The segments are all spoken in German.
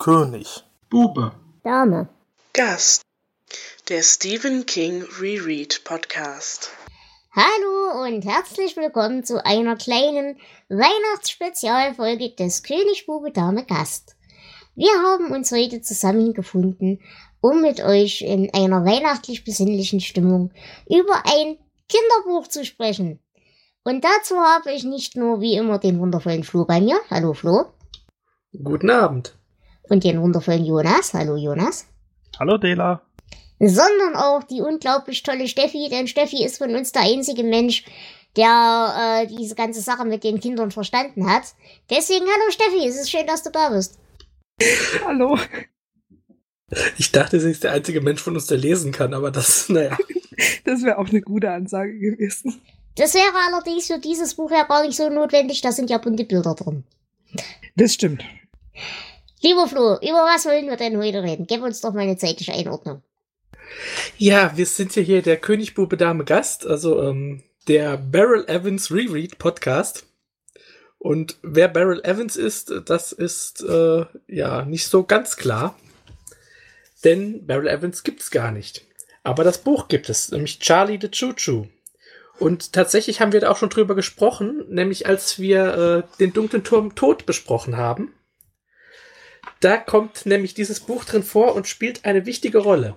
König. Bube. Dame. Gast. Der Stephen King Reread Podcast. Hallo und herzlich willkommen zu einer kleinen Weihnachtsspezialfolge des König Bube Dame Gast. Wir haben uns heute zusammengefunden, um mit euch in einer weihnachtlich besinnlichen Stimmung über ein Kinderbuch zu sprechen. Und dazu habe ich nicht nur wie immer den wundervollen Flo bei mir. Hallo Flo. Guten Abend. Und den wundervollen Jonas. Hallo Jonas. Hallo Dela. Sondern auch die unglaublich tolle Steffi, denn Steffi ist von uns der einzige Mensch, der äh, diese ganze Sache mit den Kindern verstanden hat. Deswegen hallo Steffi, es ist schön, dass du da bist. Hallo. Ich dachte, sie ist der einzige Mensch von uns, der lesen kann, aber das, naja. Das wäre auch eine gute Ansage gewesen. Das wäre allerdings für dieses Buch ja gar nicht so notwendig, da sind ja bunte Bilder drin. Das stimmt. Lieber Flo, über was wollen wir denn heute reden? Gib uns doch mal eine zeitliche Einordnung. Ja, wir sind ja hier der König Bube Dame Gast, also ähm, der Beryl Evans Reread Podcast. Und wer Beryl Evans ist, das ist äh, ja nicht so ganz klar. Denn Beryl Evans gibt's gar nicht. Aber das Buch gibt es, nämlich Charlie the Choo Choo. Und tatsächlich haben wir da auch schon drüber gesprochen, nämlich als wir äh, den dunklen Turm Tod besprochen haben. Da kommt nämlich dieses Buch drin vor und spielt eine wichtige Rolle.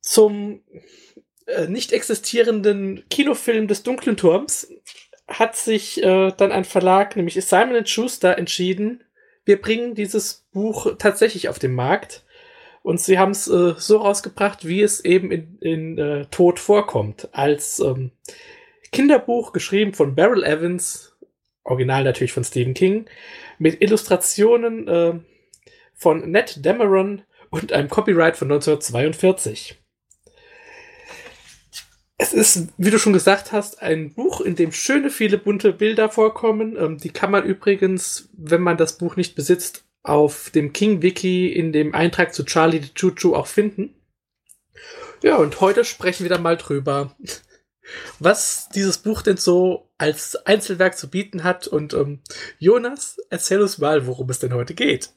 Zum äh, nicht existierenden Kinofilm des dunklen Turms hat sich äh, dann ein Verlag, nämlich Simon Schuster, entschieden, wir bringen dieses Buch tatsächlich auf den Markt. Und sie haben es äh, so rausgebracht, wie es eben in, in äh, Tod vorkommt. Als ähm, Kinderbuch geschrieben von Beryl Evans, original natürlich von Stephen King, mit Illustrationen äh, von Ned Dameron und einem Copyright von 1942. Es ist, wie du schon gesagt hast, ein Buch, in dem schöne viele bunte Bilder vorkommen. Ähm, die kann man übrigens, wenn man das Buch nicht besitzt, auf dem King Wiki in dem Eintrag zu Charlie the Choo Choo auch finden. Ja, und heute sprechen wir dann mal drüber, was dieses Buch denn so als Einzelwerk zu bieten hat. Und ähm, Jonas, erzähl uns mal, worum es denn heute geht.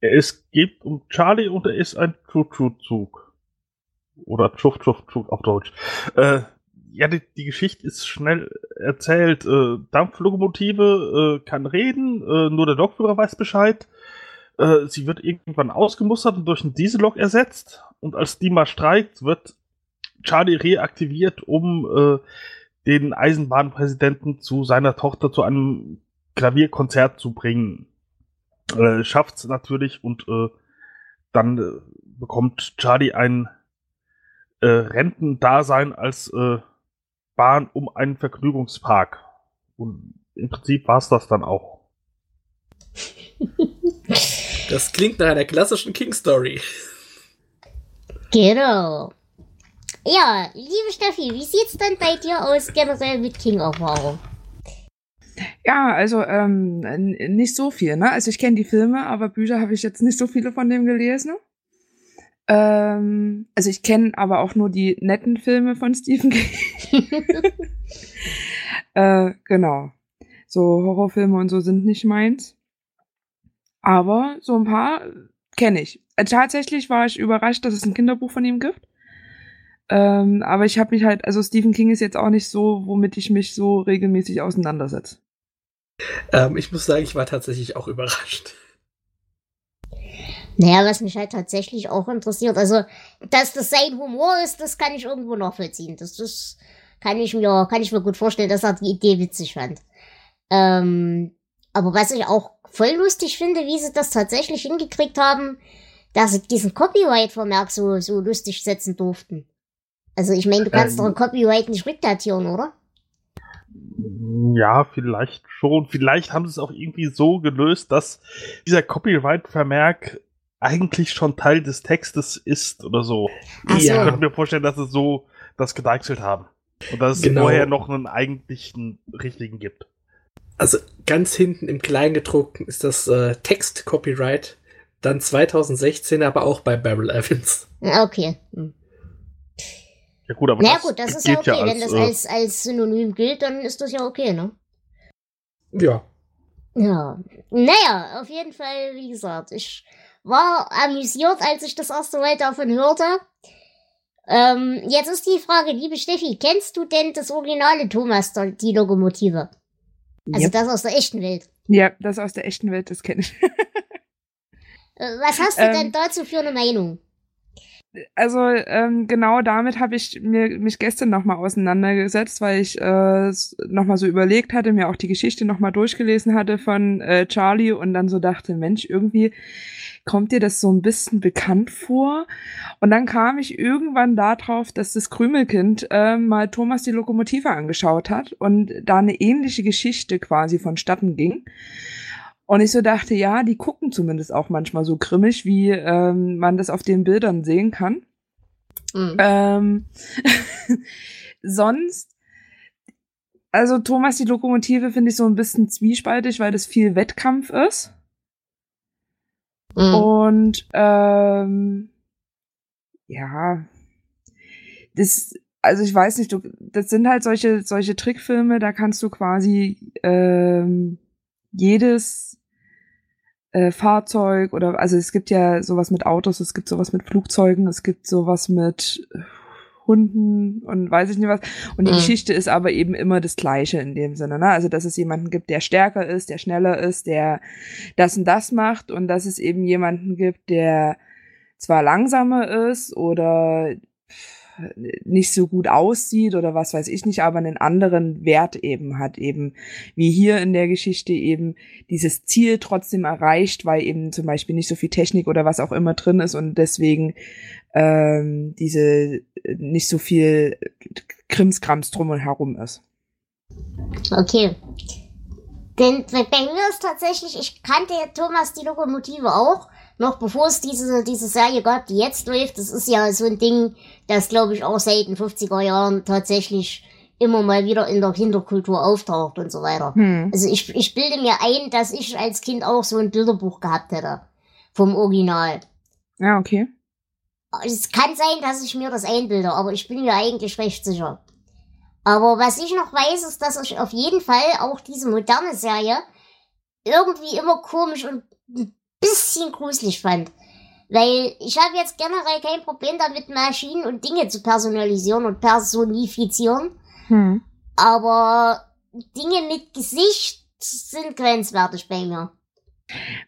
Es geht um Charlie und er ist ein Choo-Choo-Zug. Oder Chuff-Chuff-Zug auf Deutsch. Äh, ja, die, die Geschichte ist schnell erzählt. Äh, Dampflokomotive äh, kann reden, äh, nur der Lokführer weiß Bescheid. Äh, sie wird irgendwann ausgemustert und durch einen Diesellok ersetzt. Und als die mal streikt, wird Charlie reaktiviert, um äh, den Eisenbahnpräsidenten zu seiner Tochter zu einem Klavierkonzert zu bringen. Äh, schafft's natürlich und äh, dann äh, bekommt Charlie ein äh, Rentendasein als äh, Bahn um einen Vergnügungspark. Und im Prinzip war es das dann auch. Das klingt nach einer klassischen King-Story. Genau. Ja, liebe Steffi, wie sieht's denn bei dir aus generell mit King-Erfahrung? Ja, also ähm, nicht so viel, ne? Also ich kenne die Filme, aber Bücher habe ich jetzt nicht so viele von dem gelesen. Ähm, also ich kenne aber auch nur die netten Filme von Stephen King. äh, genau. So Horrorfilme und so sind nicht meins. Aber so ein paar kenne ich. Äh, tatsächlich war ich überrascht, dass es ein Kinderbuch von ihm gibt. Ähm, aber ich habe mich halt, also Stephen King ist jetzt auch nicht so, womit ich mich so regelmäßig auseinandersetze. Ähm, ich muss sagen, ich war tatsächlich auch überrascht. Naja, was mich halt tatsächlich auch interessiert, also, dass das sein Humor ist, das kann ich irgendwo nachvollziehen. Das, das kann ich mir, kann ich mir gut vorstellen, dass er die Idee witzig fand. Ähm, aber was ich auch voll lustig finde, wie sie das tatsächlich hingekriegt haben, dass sie diesen Copyright-Vermerk so, so lustig setzen durften. Also ich meine, du kannst ähm, doch ein Copyright nicht rückdatieren, oder? Ja, vielleicht schon. Vielleicht haben sie es auch irgendwie so gelöst, dass dieser Copyright-Vermerk eigentlich schon Teil des Textes ist oder so. Ach so. Ich könnte mir vorstellen, dass sie so das gedeichselt haben. Und dass es Genau. vorher noch einen eigentlichen richtigen gibt. Also ganz hinten im Kleingedruckten ist das äh, Text-Copyright. Dann 2016 aber auch bei Beryl Evans. Ja, Okay. Hm. Ja gut, aber Na das gut, das ist ja okay. Wenn das äh, als, als Synonym gilt, dann ist das ja okay, ne? Ja. Ja. Naja, auf jeden Fall, wie gesagt, ich war amüsiert, als ich das erste Mal davon hörte. Ähm, jetzt ist die Frage, liebe Steffi, kennst du denn das originale Thomas, die Lokomotive? Also Yep. das aus der echten Welt. Ja, das aus der echten Welt, das kenne ich. Äh, Was hast du Ähm. denn dazu für eine Meinung? Also ähm, genau damit habe ich mir mich gestern nochmal auseinandergesetzt, weil ich äh, nochmal so überlegt hatte, mir auch die Geschichte nochmal durchgelesen hatte von äh, Charlie und dann so dachte, Mensch, irgendwie kommt dir das so ein bisschen bekannt vor? Und dann kam ich irgendwann darauf, dass das Krümelkind äh, mal Thomas die Lokomotive angeschaut hat und da eine ähnliche Geschichte quasi vonstatten ging. Und ich so dachte, ja, die gucken zumindest auch manchmal so grimmig, wie ähm, man das auf den Bildern sehen kann. Hm. Ähm, sonst, also Thomas die Lokomotive finde ich so ein bisschen zwiespaltig, weil das viel Wettkampf ist. Hm. Und ähm, ja, das, also ich weiß nicht, du, das sind halt solche, solche Trickfilme, da kannst du quasi ähm, jedes äh, Fahrzeug oder also es gibt ja sowas mit Autos, es gibt sowas mit Flugzeugen, es gibt sowas mit Hunden und weiß ich nicht was. Und die Mhm. Geschichte ist aber eben immer das Gleiche in dem Sinne, ne? Also dass es jemanden gibt, der stärker ist, der schneller ist, der das und das macht und dass es eben jemanden gibt, der zwar langsamer ist oder nicht so gut aussieht oder was weiß ich nicht, aber einen anderen Wert eben hat, eben wie hier in der Geschichte eben dieses Ziel trotzdem erreicht, weil eben zum Beispiel nicht so viel Technik oder was auch immer drin ist und deswegen ähm, diese nicht so viel Krimskrams drum und herum ist. Okay. Denn bei mir ist tatsächlich, ich kannte ja Thomas die Lokomotive auch, noch bevor es diese, diese Serie gab, die jetzt läuft. Das ist ja so ein Ding, das glaube ich auch seit den 50er Jahren tatsächlich immer mal wieder in der Kinderkultur auftaucht und so weiter. Hm. Also ich, ich bilde mir ein, dass ich als Kind auch so ein Bilderbuch gehabt hätte. Vom Original. Ja, okay. Es kann sein, dass ich mir das einbilde, aber ich bin mir eigentlich recht sicher. Aber was ich noch weiß, ist, dass ich auf jeden Fall auch diese moderne Serie irgendwie immer komisch und ein bisschen gruselig fand. Weil ich habe jetzt generell kein Problem damit, Maschinen und Dinge zu personalisieren und personifizieren. Hm. Aber Dinge mit Gesicht sind grenzwertig bei mir.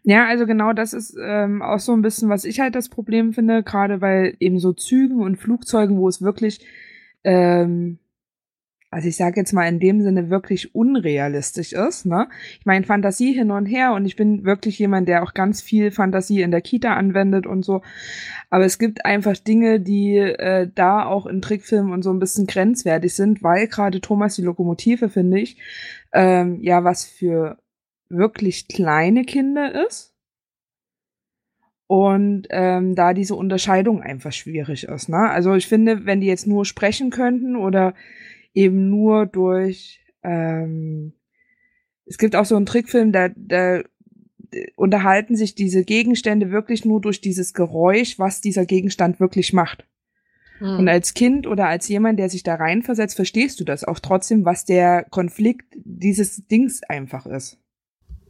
Ja, also genau das ist ähm, auch so ein bisschen, was ich halt das Problem finde, gerade bei eben so Zügen und Flugzeugen, wo es wirklich, ähm, also ich sage jetzt mal in dem Sinne wirklich unrealistisch ist. Ne? Ich meine Fantasie hin und her und ich bin wirklich jemand, der auch ganz viel Fantasie in der Kita anwendet und so. Aber es gibt einfach Dinge, die äh, da auch in Trickfilmen und so ein bisschen grenzwertig sind, weil gerade Thomas die Lokomotive finde ich ähm, ja was für wirklich kleine Kinder ist. Und ähm, da diese Unterscheidung einfach schwierig ist. Ne? Also ich finde, wenn die jetzt nur sprechen könnten oder eben nur durch, ähm, es gibt auch so einen Trickfilm, da, da unterhalten sich diese Gegenstände wirklich nur durch dieses Geräusch, was dieser Gegenstand wirklich macht. Hm. Und als Kind oder als jemand, der sich da reinversetzt, verstehst du das auch trotzdem, was der Konflikt dieses Dings einfach ist.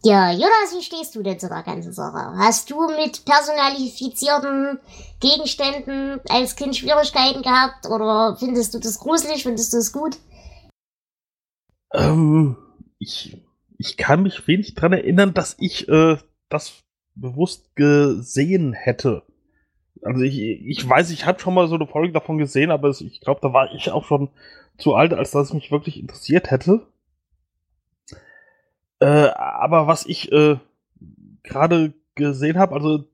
Ja, Jonas, wie stehst du denn zu der ganzen Sache? Hast du mit personalifizierten Gegenständen als Kind Schwierigkeiten gehabt oder findest du das gruselig, findest du es gut? Ähm, ich, ich kann mich wenig dran erinnern, dass ich äh, das bewusst gesehen hätte. Also ich, ich weiß, ich habe schon mal so eine Folge davon gesehen, aber ich glaube, da war ich auch schon zu alt, als dass es mich wirklich interessiert hätte. Äh, aber was ich äh, gerade gesehen habe, also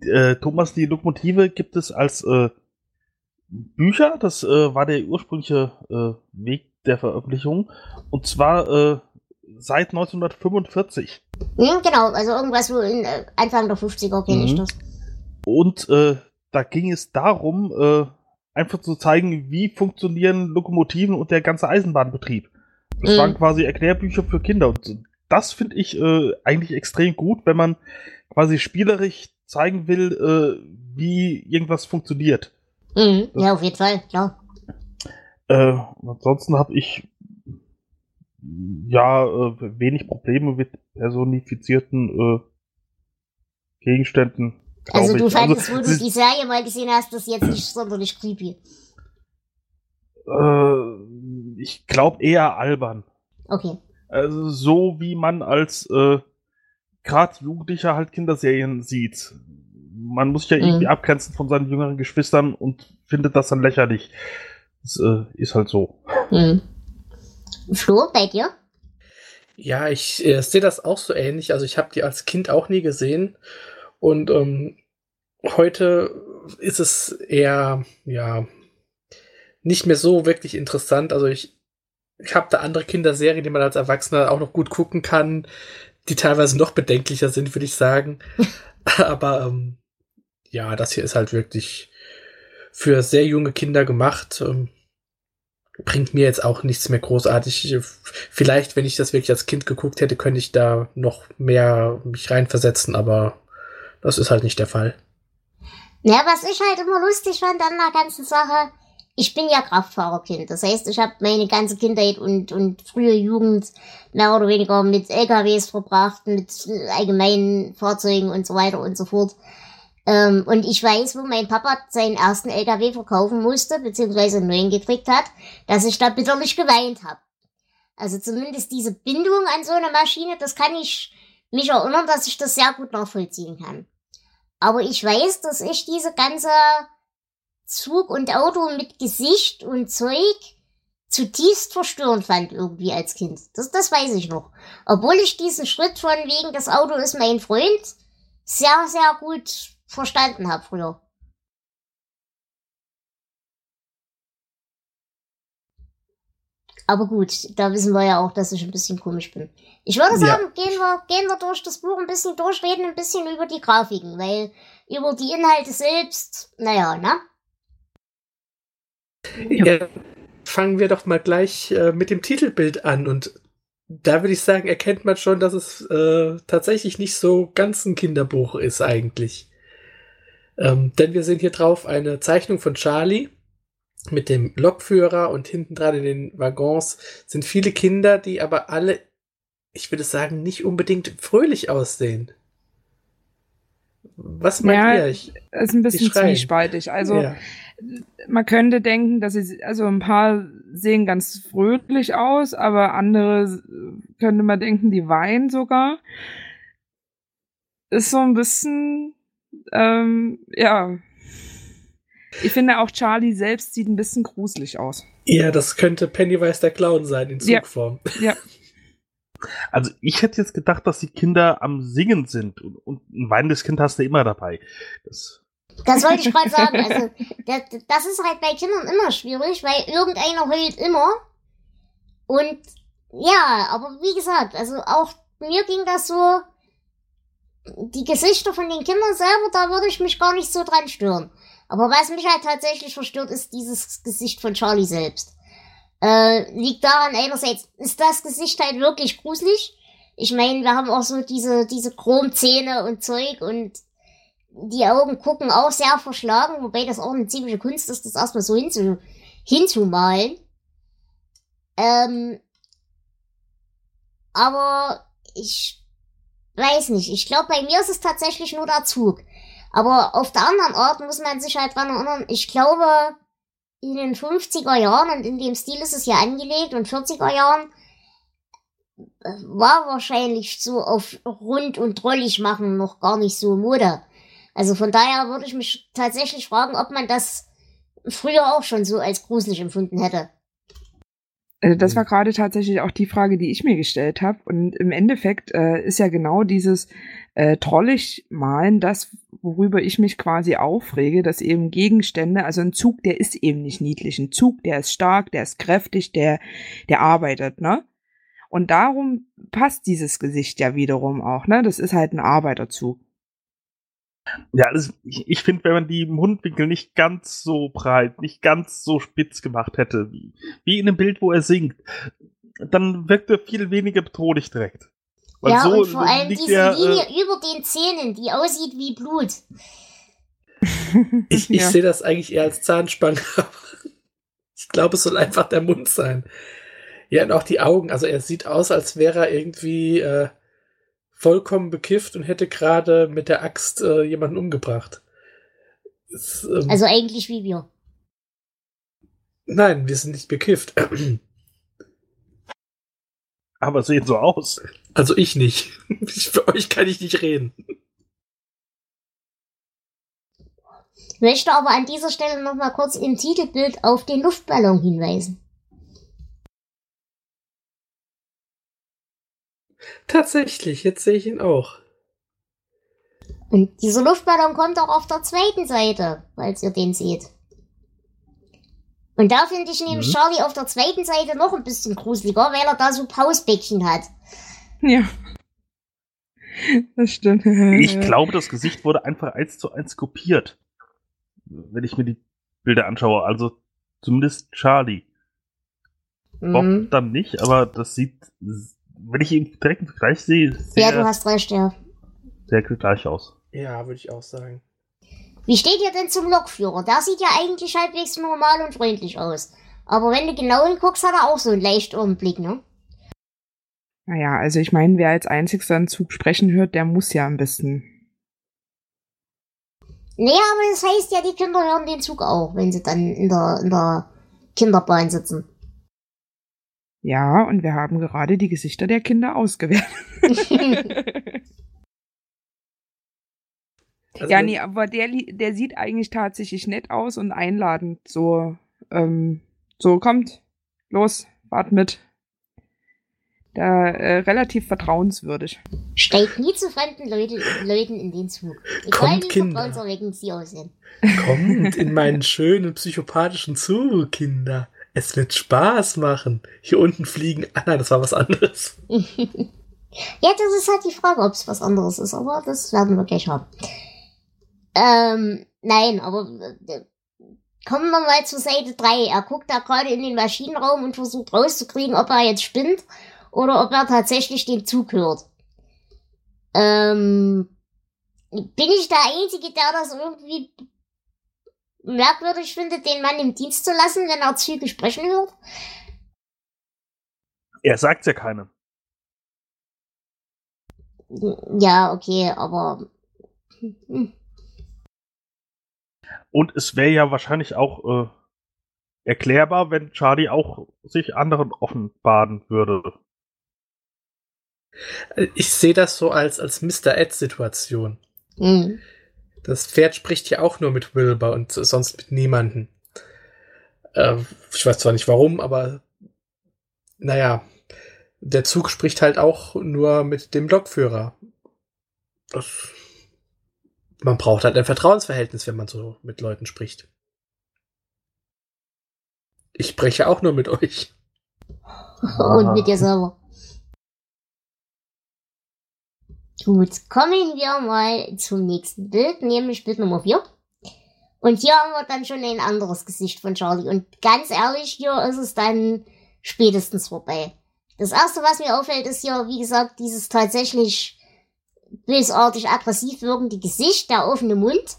äh, Thomas die Lokomotive gibt es als äh, Bücher. Das äh, war der ursprüngliche äh, Weg der Veröffentlichung. Und zwar äh, seit 1945. Hm, genau, also irgendwas so in äh, Anfang der 50er kenne ich Mhm. das. Und äh, da ging es darum, äh, einfach zu zeigen, wie funktionieren Lokomotiven und der ganze Eisenbahnbetrieb. Das Mhm. waren quasi Erklärbücher für Kinder. Und das finde ich äh, eigentlich extrem gut, wenn man quasi spielerisch zeigen will, äh, wie irgendwas funktioniert. Mhm. Ja, auf jeden Fall, klar. Äh, ansonsten habe ich ja, äh, wenig Probleme mit personifizierten äh, Gegenständen. Also du ich. fandest, wo du die Serie mal gesehen hast, das jetzt nicht sonderlich creepy. Äh, ich glaube eher albern. Okay. Also so wie man als äh, gerade Jugendlicher halt Kinderserien sieht. Man muss sich ja irgendwie Mhm. abgrenzen von seinen jüngeren Geschwistern und findet das dann lächerlich. Das äh, ist halt so. Hm. Flo, bei dir? Ja, ich äh, sehe das auch so ähnlich. Also ich habe die als Kind auch nie gesehen. Und ähm, heute ist es eher, ja, nicht mehr so wirklich interessant. Also ich, ich habe da andere Kinderserien, die man als Erwachsener auch noch gut gucken kann, die teilweise noch bedenklicher sind, würde ich sagen. Aber ähm, ja, das hier ist halt wirklich für sehr junge Kinder gemacht. Ähm, bringt mir jetzt auch nichts mehr großartig. Vielleicht, wenn ich das wirklich als Kind geguckt hätte, könnte ich da noch mehr mich reinversetzen, aber das ist halt nicht der Fall. Ja, was ich halt immer lustig fand an der ganzen Sache, ich bin ja Kraftfahrerkind. Das heißt, ich habe meine ganze Kindheit und, und frühe Jugend mehr oder weniger mit LKWs verbracht, mit allgemeinen Fahrzeugen und so weiter und so fort. Ähm, und ich weiß, wo mein Papa seinen ersten LKW verkaufen musste, beziehungsweise einen neuen gekriegt hat, dass ich da bitterlich geweint habe. Also zumindest diese Bindung an so eine Maschine, das kann ich mich erinnern, dass ich das sehr gut nachvollziehen kann. Aber ich weiß, dass ich diese ganze Zug und Auto mit Gesicht und Zeug zutiefst verstörend fand irgendwie als Kind. Das, das weiß ich noch. Obwohl ich diesen Schritt von wegen, das Auto ist mein Freund, sehr, sehr gut verstanden habe früher. Aber gut, da wissen wir ja auch, dass ich ein bisschen komisch bin. Ich würde Ja. sagen, gehen wir, gehen wir durch das Buch ein bisschen durchreden, ein bisschen über die Grafiken, weil über die Inhalte selbst, naja, ne? Ja. fangen wir doch mal gleich äh, mit dem Titelbild an und da würde ich sagen, erkennt man schon, dass es äh, tatsächlich nicht so ganz ein Kinderbuch ist eigentlich. Ähm, denn wir sehen hier drauf eine Zeichnung von Charlie mit dem Lokführer und hinten dran in den Waggons sind viele Kinder, die aber alle, ich würde sagen, nicht unbedingt fröhlich aussehen. Was meint Ja, ihr? Ich, ist ein bisschen zwiespaltig. Also ja. Man könnte denken, dass sie, also ein paar sehen ganz fröhlich aus, aber andere äh, könnte man denken, die weinen sogar. Ist so ein bisschen, ähm, ja. Ich finde auch Charlie selbst sieht ein bisschen gruselig aus. ja, das könnte Pennywise der Clown sein in Ja. Zugform. Ja, Also ich hätte jetzt gedacht, dass die Kinder am Singen sind und, und ein weinendes Kind hast du immer dabei. Das, Das wollte ich gerade sagen. Also, das, das ist halt bei Kindern immer schwierig, weil irgendeiner heult immer. Und ja, aber wie gesagt, also auch mir ging das so, die Gesichter von den Kindern selber, da würde ich mich gar nicht so dran stören. Aber was mich halt tatsächlich verstört, ist dieses Gesicht von Charlie selbst. Äh, liegt daran, einerseits ist das Gesicht halt wirklich gruselig. Ich meine, wir haben auch so diese, diese Chromzähne und Zeug und die Augen gucken auch sehr verschlagen, wobei das auch eine ziemliche Kunst ist, das erstmal so hinzu, hinzumalen. Ähm, aber ich weiß nicht. Ich glaube, bei mir ist es tatsächlich nur der Zug. Aber auf der anderen Art muss man sich halt dran erinnern, ich glaube, in den 50er Jahren, und in dem Stil ist es ja angelegt, und 40er Jahren, äh, war wahrscheinlich so auf rund und drollig machen noch gar nicht so Mode. Also von daher würde ich mich tatsächlich fragen, ob man das früher auch schon so als gruselig empfunden hätte. Also das war gerade tatsächlich auch die Frage, die ich mir gestellt habe. Und im Endeffekt äh, ist ja genau dieses äh, trollig malen das, worüber ich mich quasi aufrege, dass eben Gegenstände, also ein Zug, der ist eben nicht niedlich. Ein Zug, der ist stark, der ist kräftig, der, der arbeitet, ne? Und darum passt dieses Gesicht ja wiederum auch, ne? Das ist halt ein Arbeiterzug. Ja, also ich, ich finde, wenn man die Mundwinkel nicht ganz so breit, nicht ganz so spitz gemacht hätte, wie, wie in dem Bild, wo er singt, dann wirkt er viel weniger bedrohlich direkt. Weil ja, so und vor allem diese er, Linie äh, über den Zähnen, die aussieht wie Blut. Ich, ich Ja. sehe das eigentlich eher als Zahnspange. aber ich glaube, es soll einfach der Mund sein. Ja, und auch die Augen. Also er sieht aus, als wäre er irgendwie äh, vollkommen bekifft und hätte gerade mit der Axt äh, jemanden umgebracht. Es, ähm, Also eigentlich wie wir. nein, wir sind nicht bekifft. Aber sehen so aus. Also ich nicht. Ich, für euch kann ich nicht reden. Ich möchte aber an dieser Stelle nochmal kurz im Titelbild auf den Luftballon hinweisen. Tatsächlich, jetzt sehe ich ihn auch. Und dieser Luftballon kommt auch auf der zweiten Seite, falls ihr den seht. Und da finde ich nämlich Mhm. Charlie auf der zweiten Seite noch ein bisschen gruseliger, weil er da so Pausbäckchen hat. Ja. Das stimmt. Ich glaube, das Gesicht wurde einfach eins zu eins kopiert. Wenn ich mir die Bilder anschaue. Also zumindest Charlie. Bob Mhm. dann nicht, aber das sieht, wenn ich ihn direkt im Vergleich sehe, Ja, du hast recht, ja. sehr gleich aus. Ja, würde ich auch sagen. Wie steht ihr denn zum Lokführer? Der sieht ja eigentlich halbwegs normal und freundlich aus. Aber wenn du genau hinguckst, hat er auch so einen leicht Blick, ne? Naja, also ich meine, wer als einzigster einen Zug sprechen hört, der muss ja am besten. Nee, aber das heißt ja, die Kinder hören den Zug auch, wenn sie dann in der, in der Kinderbahn sitzen. Ja, und wir haben gerade die Gesichter der Kinder ausgewählt. Also, ja, nee, aber der, der sieht eigentlich tatsächlich nett aus und einladend. So, ähm, so kommt, los, fahrt mit. Da äh, relativ vertrauenswürdig. Steigt nie zu fremden Leute, Leuten in den Zug. Egal Kommt, wie Kinder. sie aussehen. Kommt in meinen schönen psychopathischen Zug, Kinder. Es wird Spaß machen. Hier unten fliegen. Ah nein, das war was anderes. ja, das ist halt die Frage, ob es was anderes ist, aber das werden wir gleich haben. Ähm, nein, aber äh, kommen wir mal zur Seite 3. Er guckt da gerade in den Maschinenraum und versucht rauszukriegen, ob er jetzt spinnt oder ob er tatsächlich den Zug hört. Ähm, bin ich der Einzige, der das irgendwie merkwürdig findet, den Mann im Dienst zu lassen, wenn er Züge sprechen hört? Er sagt ja keinem. Ja, okay, aber Und es wäre ja wahrscheinlich auch äh, erklärbar, wenn Charlie auch sich anderen offenbaren würde. Ich sehe das so als, als Mr. Ed-Situation. hm. Das Pferd spricht ja auch nur mit Wilbur und sonst mit niemanden. Äh, ich weiß zwar nicht warum, aber naja, der Zug spricht halt auch nur mit dem Lokführer. Das, man braucht halt ein Vertrauensverhältnis, wenn man so mit Leuten spricht. Ich spreche auch nur mit euch. und mit dir selber. Gut, kommen wir mal zum nächsten Bild, nämlich Bild Nummer 4. Und hier haben wir dann schon ein anderes Gesicht von Charlie. Und ganz ehrlich, hier ist es dann spätestens vorbei. Das erste, was mir auffällt, ist hier, wie gesagt, dieses tatsächlich bösartig aggressiv wirkende Gesicht, der offene Mund.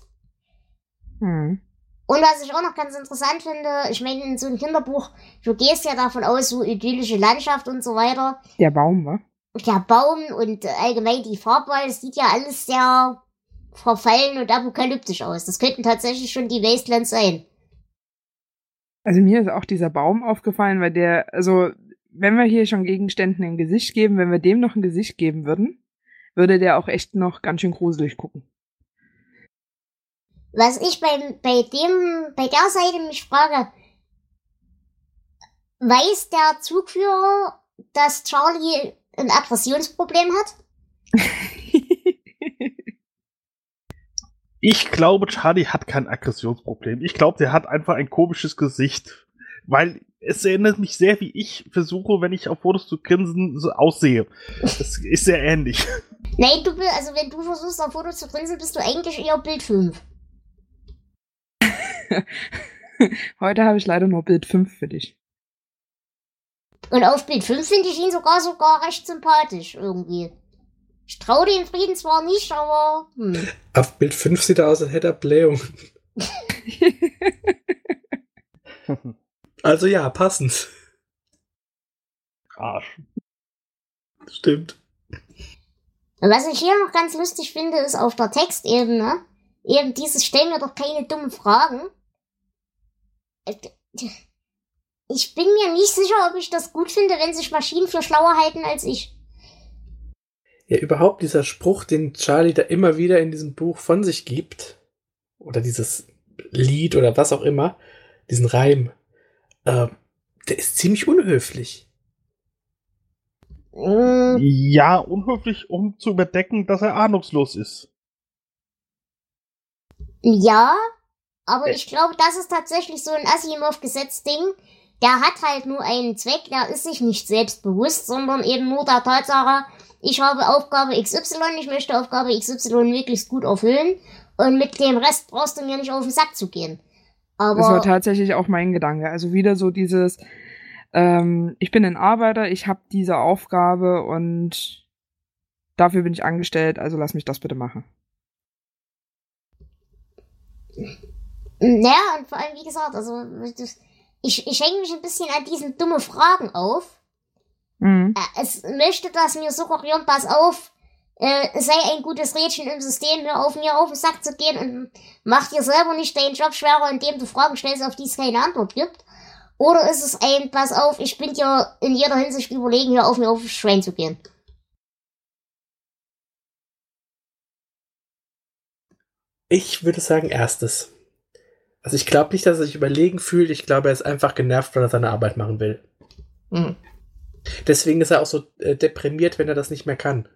Hm. Und was ich auch noch ganz interessant finde, ich meine, in so einem Kinderbuch, du gehst ja davon aus, so idyllische Landschaft und so weiter. Der Baum, wa? Der Baum und allgemein die Farbe, das sieht ja alles sehr verfallen und apokalyptisch aus. Das könnten tatsächlich schon die Wastelands sein. Also mir ist auch dieser Baum aufgefallen, weil der, also wenn wir hier schon Gegenständen ein Gesicht geben, wenn wir dem noch ein Gesicht geben würden, würde der auch echt noch ganz schön gruselig gucken. Was ich bei, bei dem, bei der Seite mich frage, weiß der Zugführer, dass Charlie ein Aggressionsproblem hat? Ich glaube, Charlie hat kein Aggressionsproblem. Ich glaube, der hat einfach ein komisches Gesicht. Weil es erinnert mich sehr, wie ich versuche, wenn ich auf Fotos zu grinsen, so aussehe. Das ist sehr ähnlich. Nein, du bist, also wenn du versuchst auf Fotos zu grinsen, bist du eigentlich eher Bild 5. Heute habe ich leider nur Bild 5 für dich. Und auf Bild 5 finde ich ihn sogar sogar recht sympathisch irgendwie. Ich traue dem Frieden zwar nicht, aber hm. Auf Bild 5 sieht er aus, als hätte er Blähung. Also ja, passend. Arsch. Stimmt. Und was ich hier noch ganz lustig finde, ist auf der Textebene eben dieses Stell mir doch keine dummen Fragen. Äh, Ich bin mir nicht sicher, ob ich das gut finde, wenn sich Maschinen für schlauer halten als ich. Ja, überhaupt dieser Spruch, den Charlie da immer wieder in diesem Buch von sich gibt, oder dieses Lied oder was auch immer, diesen Reim, äh, der ist ziemlich unhöflich. Mm, Ja, unhöflich, um zu überdecken, dass er ahnungslos ist. Ja, aber ich glaube, das ist tatsächlich so ein Asimov-Gesetz-Ding. Der hat halt nur einen Zweck, der ist sich nicht selbstbewusst, sondern eben nur der Tatsache, ich habe Aufgabe XY, ich möchte Aufgabe XY möglichst gut erfüllen und mit dem Rest brauchst du mir nicht auf den Sack zu gehen. Das war Aber tatsächlich auch mein Gedanke. Also wieder so dieses, ähm, ich bin ein Arbeiter, ich habe diese Aufgabe und dafür bin ich angestellt, also lass mich das bitte machen. naja, und vor allem, wie gesagt, also das- ich, ich hänge mich ein bisschen an diesen dummen Fragen auf. Mhm. Äh, Es möchte das mir suggerieren, pass auf, äh, sei ein gutes Rädchen im System, hör auf mir auf den Sack zu gehen und mach dir selber nicht deinen Job schwerer, indem du Fragen stellst, auf die es keine Antwort gibt. Oder ist es ein, pass auf, ich bin dir in jeder Hinsicht überlegen, hör auf mir auf das Schwein zu gehen. Ich würde sagen, erstes. Also ich glaube nicht, dass er sich überlegen fühlt. Ich glaube, er ist einfach genervt, weil er seine Arbeit machen will. Hm. Deswegen ist er auch so äh, deprimiert, wenn er das nicht mehr kann.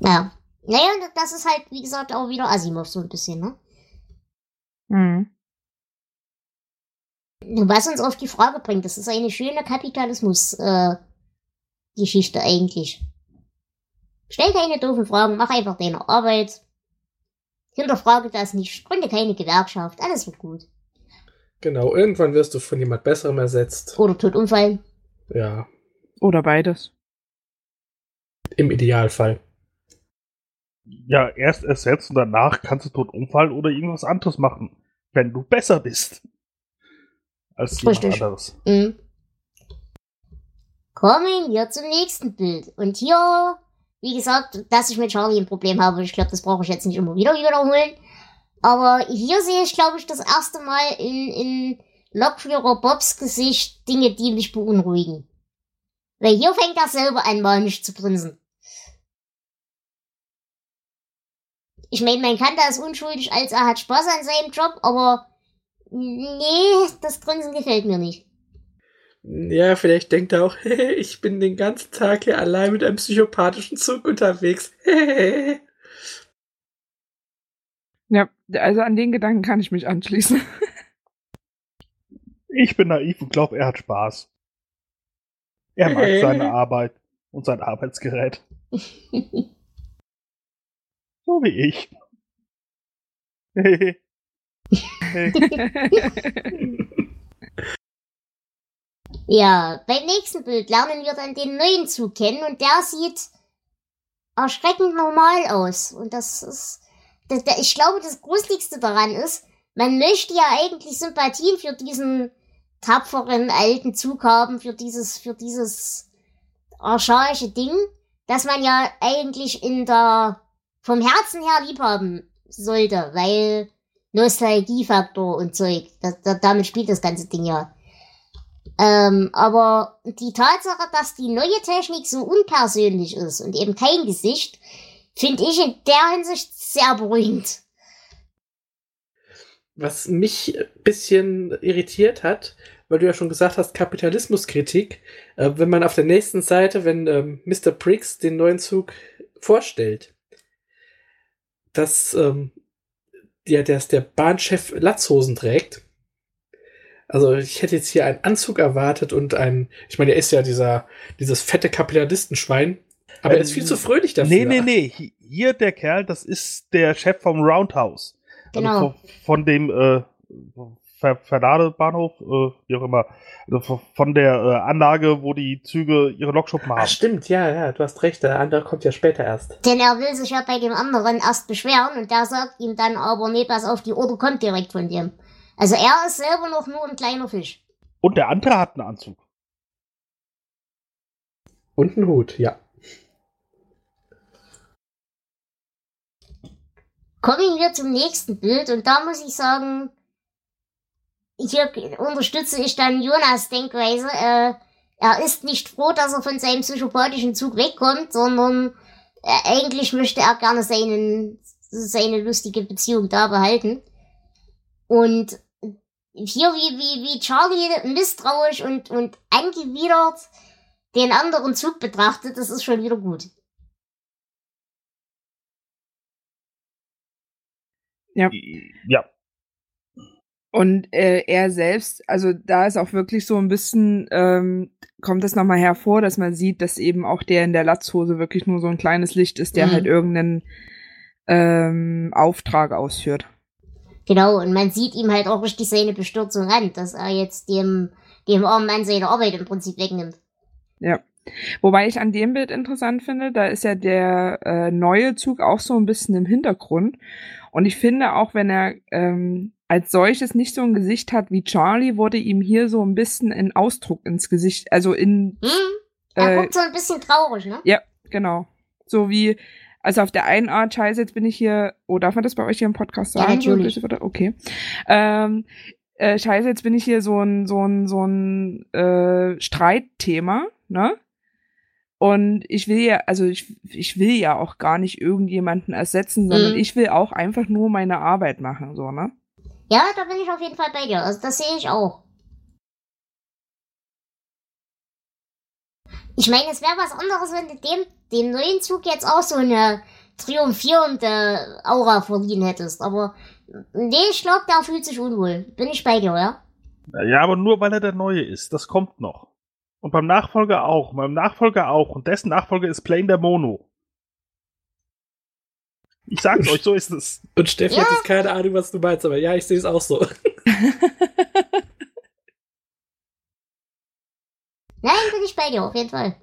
Ja. Naja, und das ist halt, wie gesagt, auch wieder Asimov so ein bisschen, ne? Mhm. Was uns auf die Frage bringt, das ist eine schöne Kapitalismus-Geschichte eigentlich. Stell keine doofen Fragen, mach einfach deine Arbeit. Hinterfrage das nicht, gründe keine Gewerkschaft, alles wird gut. Genau, irgendwann wirst du von jemand Besserem ersetzt. Oder tot umfallen. Ja, Oder beides. im Idealfall. Ja, erst ersetzt und danach kannst du tot umfallen oder irgendwas anderes machen, wenn du besser bist. Als jemand Richtig. anderes. Mhm. Kommen wir zum nächsten Bild. Und hier, wie gesagt, dass ich mit Charlie ein Problem habe, ich glaube, das brauche ich jetzt nicht immer wieder wiederholen. Aber hier sehe ich, glaube ich, das erste Mal in, in Lokführer Bobs Gesicht Dinge, die mich beunruhigen. Weil hier fängt er selber an, manisch zu grinsen. Ich meine, man kann das unschuldig als er hat Spaß an seinem Job, aber nee, das Grinsen gefällt mir nicht. Ja, vielleicht denkt er auch, ich bin den ganzen Tag hier allein mit einem psychopathischen Zug unterwegs. Ja, also an den Gedanken kann ich mich anschließen. Ich bin naiv und glaube, er hat Spaß. Er mag seine Arbeit und sein Arbeitsgerät. So wie ich. Hey. Ja, beim nächsten Bild lernen wir dann den neuen Zug kennen und der sieht erschreckend normal aus. Und das ist, das, das, ich glaube, das Gruseligste daran ist, man möchte ja eigentlich Sympathien für diesen tapferen alten Zug haben, für dieses, für dieses archaische Ding, das man ja eigentlich in der, vom Herzen her lieb haben sollte, weil Nostalgiefaktor und Zeug, das, das, damit spielt das ganze Ding ja. Ähm, aber die Tatsache, dass die neue Technik so unpersönlich ist und eben kein Gesicht, finde ich in der Hinsicht sehr beruhigend. Was mich ein bisschen irritiert hat, weil du ja schon gesagt hast, Kapitalismuskritik, äh, wenn man auf der nächsten Seite, wenn ähm, Mr. Briggs den neuen Zug vorstellt, dass ähm, der, der, der Bahnchef Latzhosen trägt. Also ich hätte jetzt hier einen Anzug erwartet und ein, ich meine, er ist ja dieser, dieses fette Kapitalistenschwein, aber er ist viel zu fröhlich dafür. Nee, nee, nee. Hi- Hier der Kerl, das ist der Chef vom Roundhouse. Genau. Also von, von dem äh, Ver Verladebahnhof, äh, wie auch immer. Also von- der äh, Anlage, wo die Züge ihre Lokschuppen Ah, haben. stimmt, ja, ja, du hast recht, der andere kommt ja später erst. Denn er will sich ja bei dem anderen erst beschweren und der sagt ihm dann aber, nee, pass auf, die Order kommt direkt von dem. Also er ist selber noch nur ein kleiner Fisch. Und der andere hat einen Anzug. Und ein Hut, ja. Kommen wir zum nächsten Bild und da muss ich sagen, hier unterstütze ich dann Jonas Denkweise. Äh, er ist nicht froh, dass er von seinem psychopathischen Zug wegkommt, sondern äh, eigentlich möchte er gerne seinen, seine lustige Beziehung da behalten. Und hier wie, wie, wie Charlie misstrauisch und, und angewidert den anderen Zug betrachtet, das ist schon wieder gut. Ja. Ja. Und äh, er selbst, also da ist auch wirklich so ein bisschen, ähm, kommt es nochmal hervor, dass man sieht, dass eben auch der in der Latzhose wirklich nur so ein kleines Licht ist, der Mhm. halt irgendeinen ähm, Auftrag ausführt. Genau, und man sieht ihm halt auch richtig seine Bestürzung an, dass er jetzt dem, dem armen Mann seine Arbeit im Prinzip wegnimmt. Ja. Wobei ich an dem Bild interessant finde, da ist ja der äh, neue Zug auch so ein bisschen im Hintergrund. Und ich finde, auch wenn er ähm, als solches nicht so ein Gesicht hat wie Charlie, wurde ihm hier so ein bisschen ein Ausdruck ins Gesicht, also in, Hm? Er äh, guckt so ein bisschen traurig, ne? ja, genau. So wie, also auf der einen Art, scheiße, jetzt bin ich hier, oh, darf man das bei euch hier im Podcast Ja, sagen? natürlich. So, bitte? Okay. Ähm, äh, scheiße, jetzt bin ich hier so ein, so ein, so ein äh, Streitthema, ne? Und ich will ja, also ich, ich will ja auch gar nicht irgendjemanden ersetzen, sondern Mhm. ich will auch einfach nur meine Arbeit machen, so, ne? Ja, da bin ich auf jeden Fall bei dir. Also das sehe ich auch. Ich meine, es wäre was anderes, wenn du dem, dem neuen Zug jetzt auch so eine triumphierende Aura verliehen hättest. Aber nee, ich glaube, der fühlt sich unwohl. Bin ich bei dir, ja? Ja, aber nur weil er der Neue ist. Das kommt noch. Und beim Nachfolger auch. Beim Nachfolger auch. Und dessen Nachfolger ist Plane der Mono. Ich sag's euch, so ist es. Und Steffi Ja. hat jetzt keine Ahnung, was du meinst, aber ja, ich sehe es auch so. Nein, bin ich bei dir, auf jeden Fall.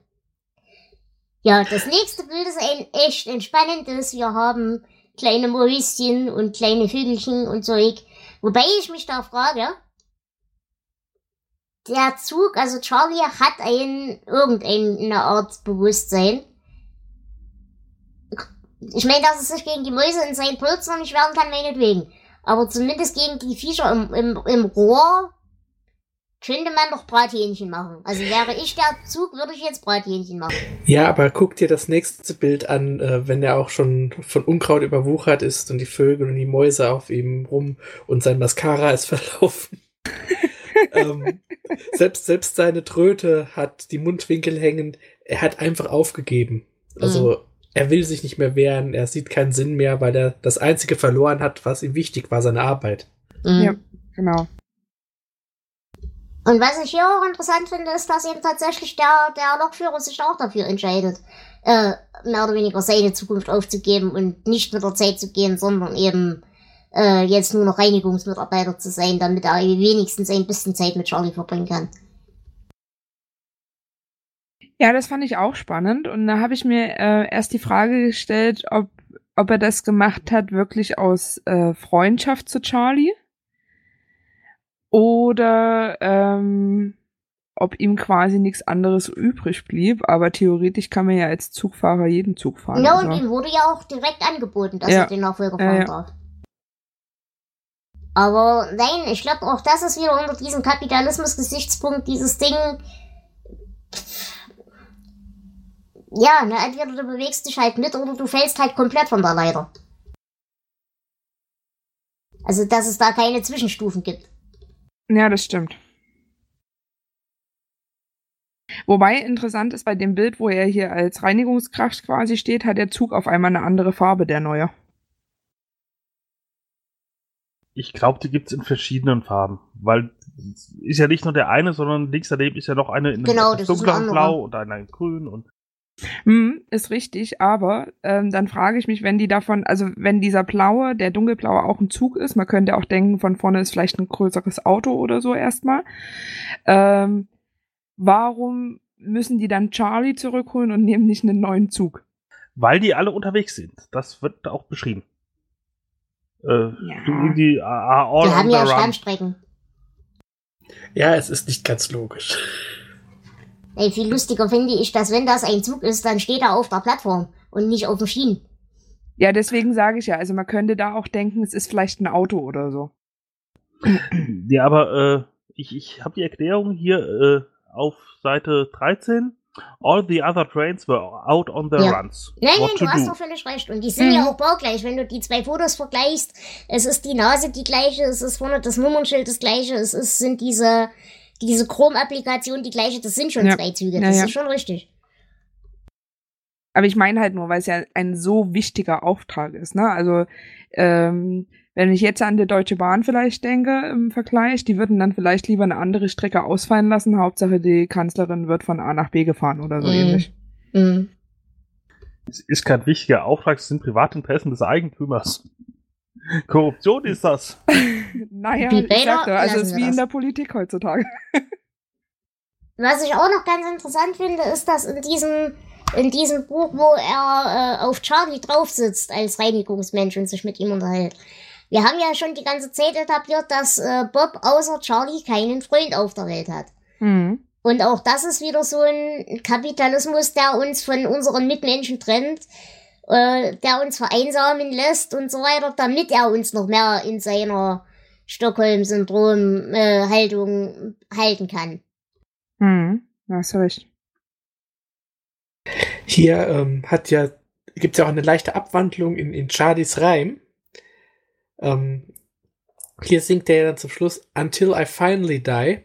Ja, das nächste Bild ist ein echt entspannendes. Wir haben kleine Mäuschen und kleine Vögelchen und Zeug. Wobei ich mich da frage, der Zug, also Charlie hat ein, irgendeine Art Bewusstsein. Ich meine, dass es sich gegen die Mäuse in seinen Polster nicht wehren kann, meinetwegen. Aber zumindest gegen die Viecher im, im, im Rohr könnte man doch Brathähnchen machen. Also wäre ich der Zug, würde ich jetzt Brathähnchen machen. Ja, aber guck dir das nächste Bild an, äh, wenn er auch schon von Unkraut überwuchert ist und die Vögel und die Mäuse auf ihm rum und sein Mascara ist verlaufen. ähm, selbst, selbst seine Tröte hat die Mundwinkel hängen. Er hat einfach aufgegeben. Also er will sich nicht mehr wehren. Er sieht keinen Sinn mehr, weil er das Einzige verloren hat, was ihm wichtig war, seine Arbeit. Mhm. Ja. Genau. Und was ich hier auch interessant finde, ist, dass eben tatsächlich der, der Lokführer sich auch dafür entscheidet, äh, mehr oder weniger seine Zukunft aufzugeben und nicht mit der Zeit zu gehen, sondern eben äh, jetzt nur noch Reinigungsmitarbeiter zu sein, damit er wenigstens ein bisschen Zeit mit Charlie verbringen kann. Ja, das fand ich auch spannend. Und da habe ich mir äh, erst die Frage gestellt, ob, ob er das gemacht hat, wirklich aus äh, Freundschaft zu Charlie. Oder ähm, ob ihm quasi nichts anderes übrig blieb. Aber theoretisch kann man ja als Zugfahrer jeden Zug fahren. Ja, also. und ihm wurde ja auch direkt angeboten, dass Ja. er den Nachfolger Ja, fahren ja. darf. Aber nein, ich glaube auch das ist wieder unter diesem Kapitalismus-Gesichtspunkt dieses Ding. Ja, ne, entweder du bewegst dich halt mit oder du fällst halt komplett von der Leiter. Also, dass es da keine Zwischenstufen gibt. Ja, das stimmt. Wobei interessant ist, bei dem Bild, wo er hier als Reinigungskraft quasi steht, hat der Zug auf einmal eine andere Farbe, der neue. Ich glaube, die gibt's in verschiedenen Farben. Weil es ist ja nicht nur der eine, sondern links daneben ist ja noch eine in Genau, anderer. Blau und einer in grün und Hm, ist richtig, aber ähm, dann frage ich mich, wenn die davon, also wenn dieser blaue, der dunkelblaue auch ein Zug ist, man könnte auch denken, von vorne ist vielleicht ein größeres Auto oder so erstmal. Ähm, warum müssen die dann Charlie zurückholen und nehmen nicht einen neuen Zug? weil die alle unterwegs sind. Das wird auch beschrieben. Äh, die, die all Die haben ja. Stammstrecken. Ja, es ist nicht ganz logisch. Ey, viel lustiger finde ich, dass wenn das ein Zug ist, dann steht er auf der Plattform und nicht auf den Schienen. Ja, deswegen sage ich ja, also man könnte da auch denken, es ist vielleicht ein Auto oder so. Ja, aber äh, ich, ich habe die Erklärung hier äh, auf Seite 13. All the other trains were out on their Ja. runs. Nein, What nein, du hast do? doch völlig recht. Und die sind Mhm. ja auch baugleich. Wenn du die zwei Fotos vergleichst, es ist die Nase die gleiche, es ist vorne das Nummernschild das gleiche, es ist, sind diese, diese Chrome-Applikation die gleiche, das sind schon Ja. zwei Züge. Das ja. ist schon richtig. Aber ich meine halt nur, weil es ja ein so wichtiger Auftrag ist, ne? Also, ähm, wenn ich jetzt an die Deutsche Bahn vielleicht denke im Vergleich, die würden dann vielleicht lieber eine andere Strecke ausfallen lassen. Hauptsache die Kanzlerin wird von A nach B gefahren oder so Mhm. ähnlich. Mhm. Es ist kein wichtiger Auftrag, es sind Privatinteressen des Eigentümers. Korruption ist das. Naja, Wie ich Bader sag doch, also es ist wie in das. der Politik heutzutage. Was ich auch noch ganz interessant finde, ist, dass in diesem, in diesem Buch, wo er äh, auf Charlie drauf sitzt als Reinigungsmensch und sich mit ihm unterhält. Wir haben ja schon die ganze Zeit etabliert, dass äh, Bob außer Charlie keinen Freund auf der Welt hat. Mhm. Und auch das ist wieder so ein Kapitalismus, der uns von unseren Mitmenschen trennt, äh, der uns vereinsamen lässt und so weiter, damit er uns noch mehr in seiner Stockholm-Syndrom-Haltung halten kann. Mhm. Da hast du recht. Hier ähm, hat ja, gibt ja auch eine leichte Abwandlung in, in Charlies Reim. Ähm, hier singt er ja dann zum Schluss Until I finally die.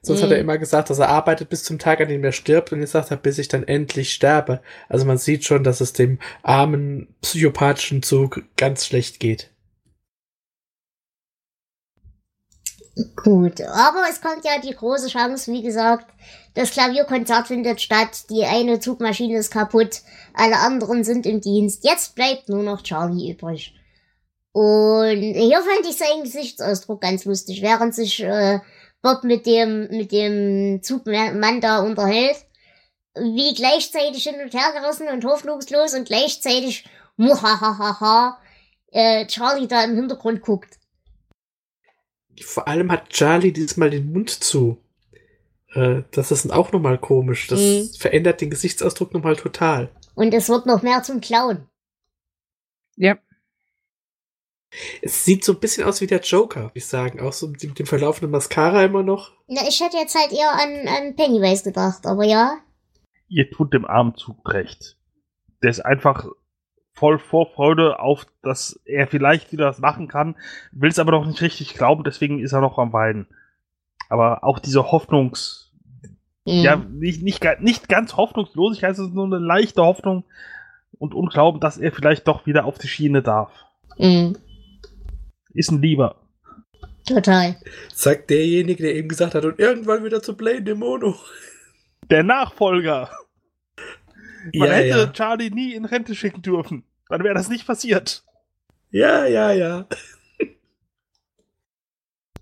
Sonst hat Mhm. er immer gesagt, dass er arbeitet bis zum Tag, an dem er stirbt und jetzt sagt er, bis ich dann endlich sterbe. Also man sieht schon, dass es dem armen psychopathischen Zug ganz schlecht geht. Gut, aber es kommt ja die große Chance, wie gesagt, das Klavierkonzert findet statt, die eine Zugmaschine ist kaputt, alle anderen sind im Dienst, jetzt bleibt nur noch Charlie übrig. Und hier fand ich seinen Gesichtsausdruck ganz lustig, während sich äh, Bob mit dem, mit dem Zugmann da unterhält, wie gleichzeitig hin und her gerissen und hoffnungslos und gleichzeitig muhahaha äh, Charlie da im Hintergrund guckt. Vor allem hat Charlie diesmal den Mund zu. Äh, das ist auch nochmal komisch. Das Mhm. verändert den Gesichtsausdruck nochmal total. Und es wird noch mehr zum Clown. Ja. Es sieht so ein bisschen aus wie der Joker, würde ich sagen. Auch so mit dem, verlaufenden Mascara immer noch. Na, ich hätte jetzt halt eher an, an Pennywise gedacht, aber ja. Ihr tut dem armen Zug recht. Der ist einfach voll Vorfreude auf, dass er vielleicht wieder was machen kann, will es aber noch nicht richtig glauben, deswegen ist er noch am Weinen. Aber auch diese Hoffnungs... Hm. Ja, nicht, nicht, nicht ganz Hoffnungslosigkeit, es ist nur eine leichte Hoffnung und Unglauben, dass er vielleicht doch wieder auf die Schiene darf. Hm, Ist ein Lieber. total. Sagt derjenige, der eben gesagt hat, und irgendwann wieder zu Play Demono. Der Nachfolger. Man Ja, hätte ja. Charlie nie in Rente schicken dürfen. Dann wäre das nicht passiert. Ja, ja, ja.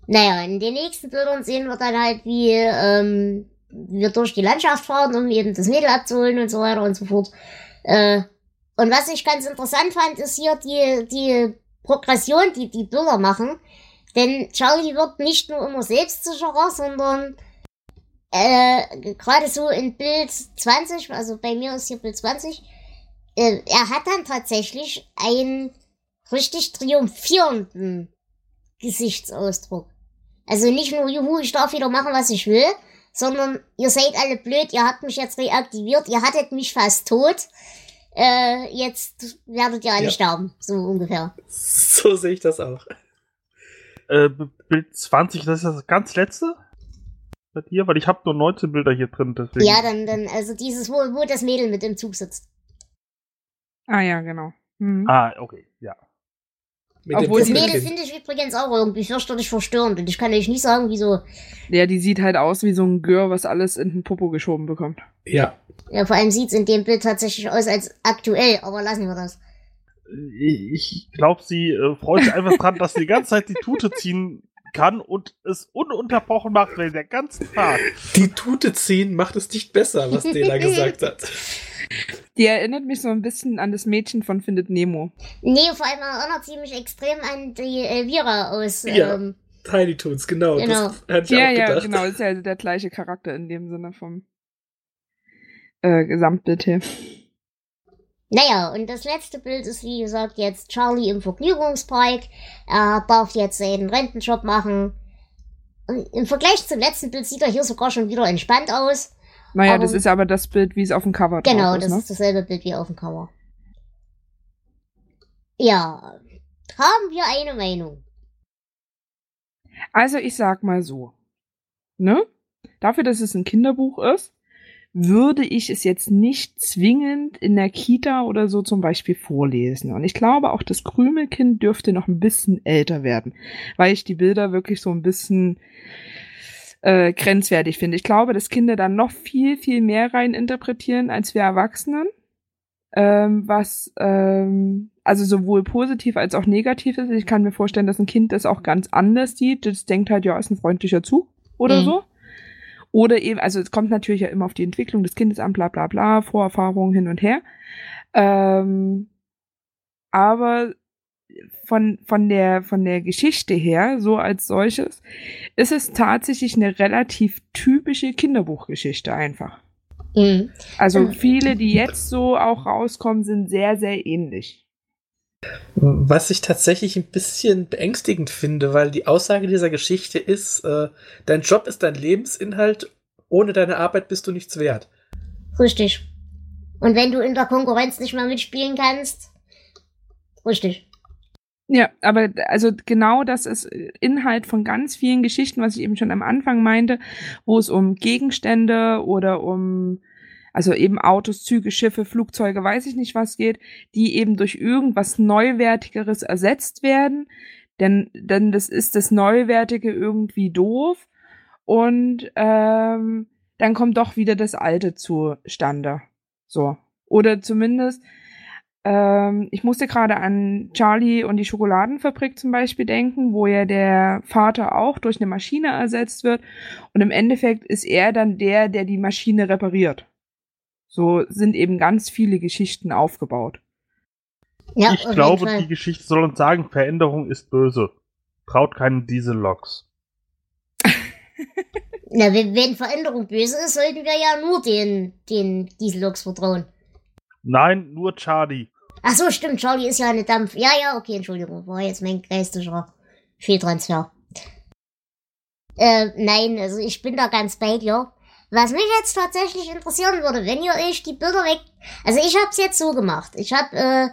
Naja, in den nächsten Bildern sehen wir dann halt, wie ähm, wir durch die Landschaft fahren, um eben das Mädel abzuholen und so weiter und so fort. Äh, und was ich ganz interessant fand, ist hier die, die Progression, die die Bilder machen. Denn Charlie wird nicht nur immer selbstsicherer, sondern äh, gerade so in Bild 20, also bei mir ist hier Bild 20, äh, er hat dann tatsächlich einen richtig triumphierenden Gesichtsausdruck. Also nicht nur, juhu, ich darf wieder machen, was ich will, sondern ihr seid alle blöd, ihr habt mich jetzt reaktiviert, ihr hattet mich fast tot. Äh, jetzt werdet ihr alle Ja. sterben, so ungefähr. So sehe ich das auch. Äh, Bild 20, das ist das ganz letzte? Bei dir? Weil ich habe nur 19 Bilder hier drin, deswegen. Ja, dann, dann, also dieses, wo, wo das Mädel mit im Zug sitzt. Ah ja, genau. Mhm. Ah, okay, ja. Mit Obwohl Das Mädel finde ich übrigens auch irgendwie fürchterlich verstörend und ich kann euch nicht sagen, wieso. Ja, die sieht halt aus wie so ein Gör, was alles in den Popo geschoben bekommt. Ja. Ja, vor allem sieht's in dem Bild tatsächlich aus als aktuell, aber lassen wir das. Ich, ich glaube, sie äh, freut sich einfach dran, dass sie die ganze Zeit die Tute ziehen kann und es ununterbrochen macht, weil der ganzen Tag. Die Tute ziehen macht es nicht besser, was Dela gesagt hat. Die erinnert mich so ein bisschen an das Mädchen von Findet Nemo. Nee, vor allem erinnert sie mich extrem an die Elvira aus. Ja. Ähm, Tiny Toons, genau. Genau. Das hatte ich Ja, auch ja, gedacht. genau, ist ja der gleiche Charakter in dem Sinne vom. äh, Gesamtbild her. Naja, und das letzte Bild ist, wie gesagt, jetzt Charlie im Vergnügungspark. Er darf jetzt seinen Rentenjob machen. Und Im Vergleich zum letzten Bild sieht er hier sogar schon wieder entspannt aus. Naja, Aber- das ist aber das Bild, wie es auf dem Cover Genau, drauf ist. das ne? ist dasselbe Bild wie auf dem Cover. Ja, haben wir eine Meinung. Also ich sag mal so, ne? Dafür, dass es ein Kinderbuch ist, würde ich es jetzt nicht zwingend in der Kita oder so zum Beispiel vorlesen. Und ich glaube auch, das Krümelkind dürfte noch ein bisschen älter werden, weil ich die Bilder wirklich so ein bisschen äh, grenzwertig finde. Ich glaube, dass Kinder dann noch viel, viel mehr rein interpretieren als wir Erwachsenen. Ähm, was ähm, also sowohl positiv als auch negativ ist. Ich kann mir vorstellen, dass ein Kind das auch ganz anders sieht. Das denkt halt, ja, ist ein freundlicher Zug oder Mhm. so. Oder eben, also es kommt natürlich ja immer auf die Entwicklung des Kindes an, bla bla bla, Vorerfahrungen hin und her. Ähm, aber von, von, der, von der Geschichte her, so als solches, ist es tatsächlich eine relativ typische Kinderbuchgeschichte einfach. Mhm. Also viele, die jetzt so auch rauskommen, sind sehr, sehr ähnlich. Was ich tatsächlich ein bisschen beängstigend finde, weil die Aussage dieser Geschichte ist, äh, dein Job ist dein Lebensinhalt, ohne deine Arbeit bist du nichts wert. Richtig. Und wenn du in der Konkurrenz nicht mehr mitspielen kannst, richtig. Ja, aber also genau das ist Inhalt von ganz vielen Geschichten, was ich eben schon am Anfang meinte, wo es um Gegenstände oder um also eben Autos, Züge, Schiffe, Flugzeuge, weiß ich nicht was geht, die eben durch irgendwas Neuwertigeres ersetzt werden, denn denn das ist das Neuwertige irgendwie doof und ähm, dann kommt doch wieder das Alte zustande, so oder zumindest ähm, ich musste gerade an Charlie und die Schokoladenfabrik zum Beispiel denken, wo ja der Vater auch durch eine Maschine ersetzt wird. Und im Endeffekt ist er dann der, der die Maschine repariert. So sind eben ganz viele Geschichten aufgebaut. Ja, ich auf glaube, jeden Fall. die Geschichte soll uns sagen, Veränderung ist böse. Traut keinen Dieselloks. Na, wenn, wenn Veränderung böse ist, sollten wir ja nur den, den Dieselloks vertrauen. Nein, nur Charlie. Ach so, stimmt, Charlie ist ja eine Dampf. Ja, ja, okay, Entschuldigung, war jetzt mein geistiger Fehltransfer. Äh, nein, also ich bin da ganz bei dir. Was mich jetzt tatsächlich interessieren würde, wenn ihr euch die Bilder weg... Also ich hab's jetzt so gemacht. Ich hab äh,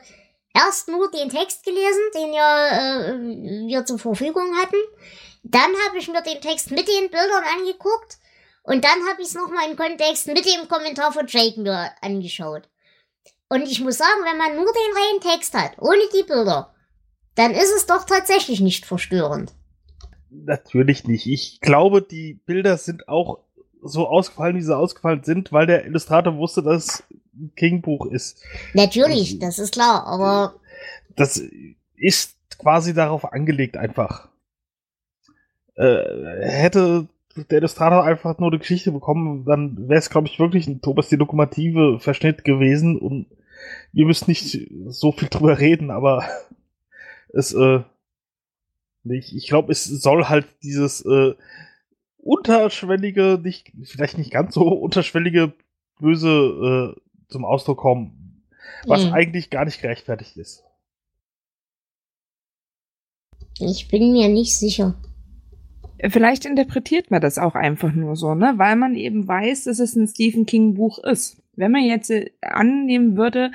erst nur den Text gelesen, den ja, äh, wir zur Verfügung hatten. Dann habe ich mir den Text mit den Bildern angeguckt. Und dann habe ich es nochmal im Kontext mit dem Kommentar von Jake mir angeschaut. Und ich muss sagen, wenn man nur den reinen Text hat, ohne die Bilder, dann ist es doch tatsächlich nicht verstörend. Natürlich nicht. Ich glaube, die Bilder sind auch so ausgefallen, wie sie ausgefallen sind, weil der Illustrator wusste, dass es ein King-Buch ist. Natürlich, das ist klar, aber Das ist quasi darauf angelegt einfach. Äh, hätte der Illustrator einfach nur die Geschichte bekommen, dann wäre es, glaube ich, wirklich ein Thomas die Lokomotive Verschnitt gewesen und ihr müsst nicht so viel drüber reden, aber es, äh, ich, ich glaube, es soll halt dieses äh, unterschwellige, nicht, vielleicht nicht ganz so unterschwellige Böse äh, zum Ausdruck kommen, was Mhm. eigentlich gar nicht gerechtfertigt ist. ich bin mir nicht sicher. Vielleicht interpretiert man das auch einfach nur so, ne? Weil man eben weiß, dass es ein Stephen King Buch ist. Wenn man jetzt äh, annehmen würde,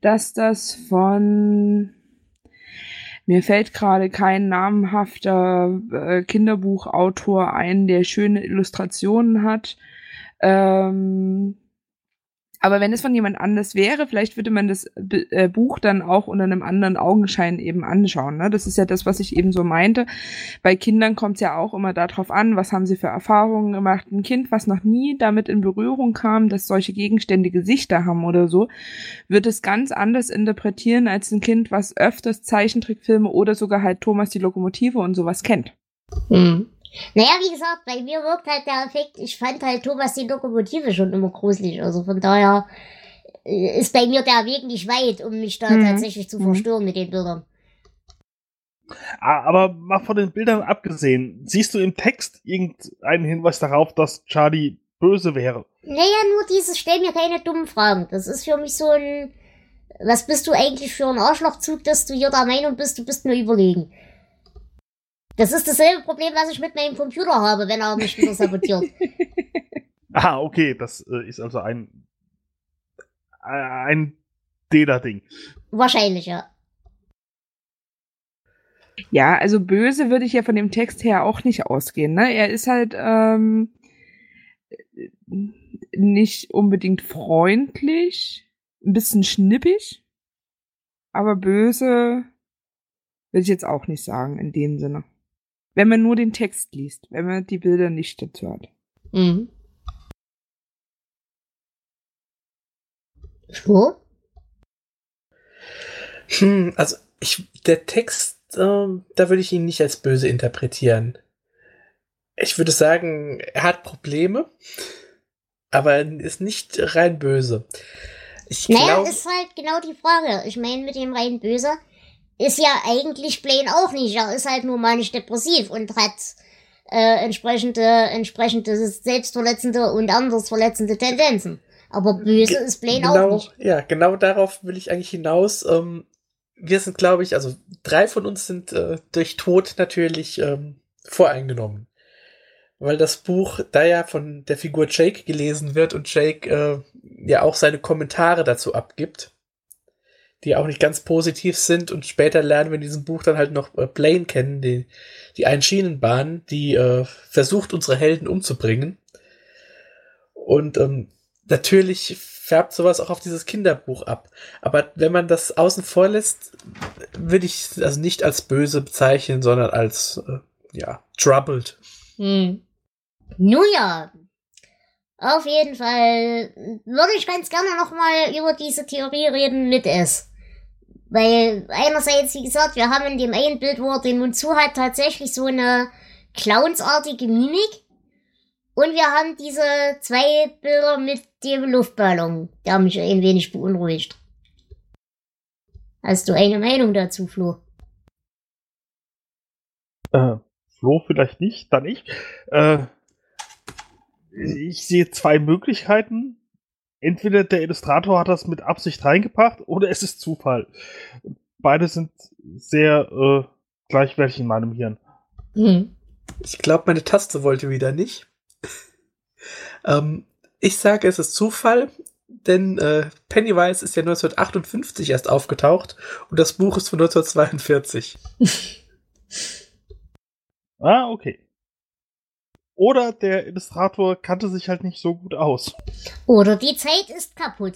dass das von mir fällt gerade kein namhafter äh, Kinderbuchautor ein, der schöne Illustrationen hat. Ähm, aber wenn es von jemand anders wäre, vielleicht würde man das äh, Buch dann auch unter einem anderen Augenschein eben anschauen. Ne? Das ist ja das, was ich eben so meinte. Bei Kindern kommt es ja auch immer darauf an, was haben sie für Erfahrungen gemacht. Ein Kind, was noch nie damit in Berührung kam, dass solche Gegenstände Gesichter haben oder so, wird es ganz anders interpretieren als ein Kind, was öfters Zeichentrickfilme oder sogar halt Thomas die Lokomotive und sowas kennt. Hm. Naja, wie gesagt, bei mir wirkt halt der Effekt, ich fand halt Thomas die Lokomotive schon immer gruselig. Also von daher äh, ist bei mir der Weg nicht weit, um mich da Mhm. tatsächlich zu Mhm. verstören mit den Bildern. Ah, Aber mal von den Bildern abgesehen, siehst du im Text irgendeinen Hinweis darauf, dass Charlie böse wäre. Naja, nur dieses, stell mir keine dummen Fragen. Das ist für mich so ein, was bist du eigentlich für ein Arschlochzug, dass du hier der Meinung bist, du bist mir überlegen. Das ist dasselbe Problem, was ich mit meinem Computer habe, wenn er mich wieder sabotiert. Ah, okay, das äh, ist also ein ein Deda-Ding. Wahrscheinlich, ja. Ja, also böse würde ich ja von dem Text her auch nicht ausgehen. Ne? Er ist halt ähm, nicht unbedingt freundlich, ein bisschen schnippig, aber böse will ich jetzt auch nicht sagen in dem Sinne. Wenn man nur den Text liest, wenn man die Bilder nicht dazu hat. Mhm. So? Hm, also ich, der Text, ähm, da würde ich ihn nicht als böse interpretieren. Ich würde sagen, er hat Probleme, aber er ist nicht rein böse. Ich Naja, ist halt genau die Frage. Ich meine, mit dem rein Böse ist ja eigentlich Blaine auch nicht. Er ist halt nur manisch depressiv und hat äh, entsprechende, entsprechende selbstverletzende und anders verletzende Tendenzen. Aber böse Ge- ist Blaine genau, auch nicht. Ja, genau darauf will ich eigentlich hinaus. Ähm, wir sind, glaube ich, also drei von uns sind äh, durch Tod natürlich ähm, voreingenommen. Weil das Buch da ja von der Figur Jake gelesen wird und Jake äh, ja auch seine Kommentare dazu abgibt, die auch nicht ganz positiv sind. Und später lernen wir in diesem Buch dann halt noch äh, Blaine kennen, die, die Einschienenbahn, die äh, versucht, unsere Helden umzubringen. Und ähm, natürlich färbt sowas auch auf dieses Kinderbuch ab. Aber wenn man das außen vor lässt, würde ich also nicht als böse bezeichnen, sondern als, äh, ja, troubled. Hm. Nun ja. Auf jeden Fall würde ich ganz gerne nochmal über diese Theorie reden mit es. Weil einerseits, wie gesagt, wir haben in dem einen Bild, wo er den Mund zu hat, tatsächlich so eine clownsartige Mimik. Und wir haben diese zwei Bilder mit dem Luftballon, der mich ein wenig beunruhigt. Hast du eine Meinung dazu, Flo? Äh, Flo vielleicht nicht, dann ich. Äh, ich sehe zwei Möglichkeiten. Entweder der Illustrator hat das mit Absicht reingebracht oder es ist Zufall. Beide sind sehr äh, gleichwertig in meinem Hirn. Hm. Ich glaube, meine Taste wollte wieder nicht. ähm, ich sage, es ist Zufall, denn äh, Pennywise ist ja 1958 erst aufgetaucht und das Buch ist von 1942. Ah, okay. Oder der Illustrator kannte sich halt nicht so gut aus. Oder die Zeit ist kaputt.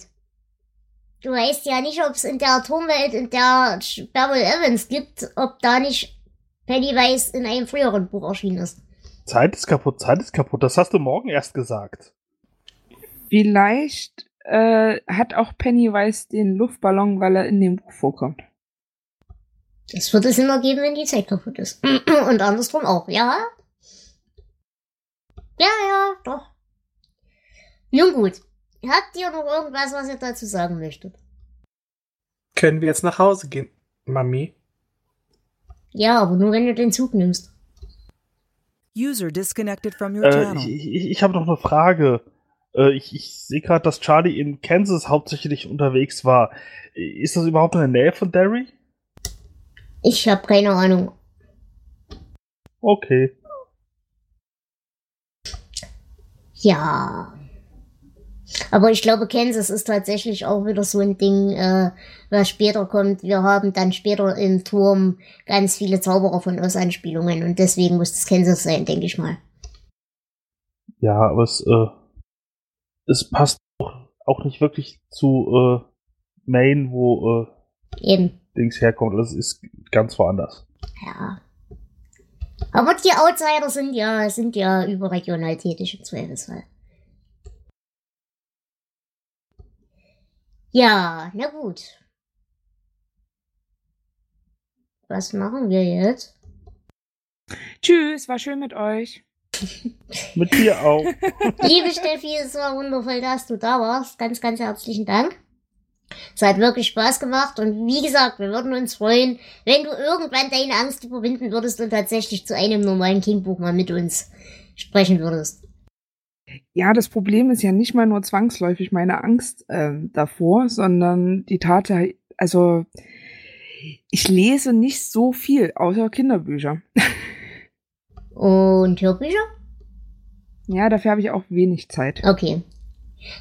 Du weißt ja nicht, ob es in der Atomwelt, in der Beryl Evans gibt, ob da nicht Pennywise in einem früheren Buch erschienen ist. Zeit ist kaputt, Zeit ist kaputt. Das hast du morgen erst gesagt. Vielleicht äh, hat auch Pennywise den Luftballon, weil er in dem Buch vorkommt. Das wird es immer geben, wenn die Zeit kaputt ist. Und andersrum auch, ja? Ja, ja, doch. Nun gut. Habt ihr noch irgendwas, was ihr dazu sagen möchtet? Können wir jetzt nach Hause gehen, Mami? Ja, aber nur wenn du den Zug nimmst. User disconnected from your Äh, channel. ich ich, ich habe noch eine Frage. Äh, ich ich sehe gerade, dass Charlie in Kansas hauptsächlich unterwegs war. Ist das überhaupt in der Nähe von Derry? Ich habe keine Ahnung. Okay. Ja. Aber ich glaube, Kansas ist tatsächlich auch wieder so ein Ding, äh, was später kommt. Wir haben dann später im Turm ganz viele Zauberer von Oz-Anspielungen und deswegen muss es Kansas sein, denke ich mal. Ja, aber es, äh, es passt auch, auch nicht wirklich zu äh, Maine, wo äh, Eben, Dings herkommt. Das ist ganz woanders. ja. Aber die Outsider sind ja, sind ja überregional tätig im Zweifelsfall. Ja, na gut. Was machen wir jetzt? Tschüss, war schön mit euch. Mit dir auch. Liebe Steffi, es war wundervoll, dass du da warst. Ganz, ganz herzlichen Dank. Es hat wirklich Spaß gemacht und wie gesagt, wir würden uns freuen, wenn du irgendwann deine Angst überwinden würdest und tatsächlich zu einem normalen Kindbuch mal mit uns sprechen würdest. Ja, das Problem ist ja nicht mal nur zwangsläufig meine Angst ähm, davor, sondern die Tatsache, also ich lese nicht so viel außer Kinderbücher. Und Hörbücher? Ja, dafür habe ich auch wenig Zeit. Okay.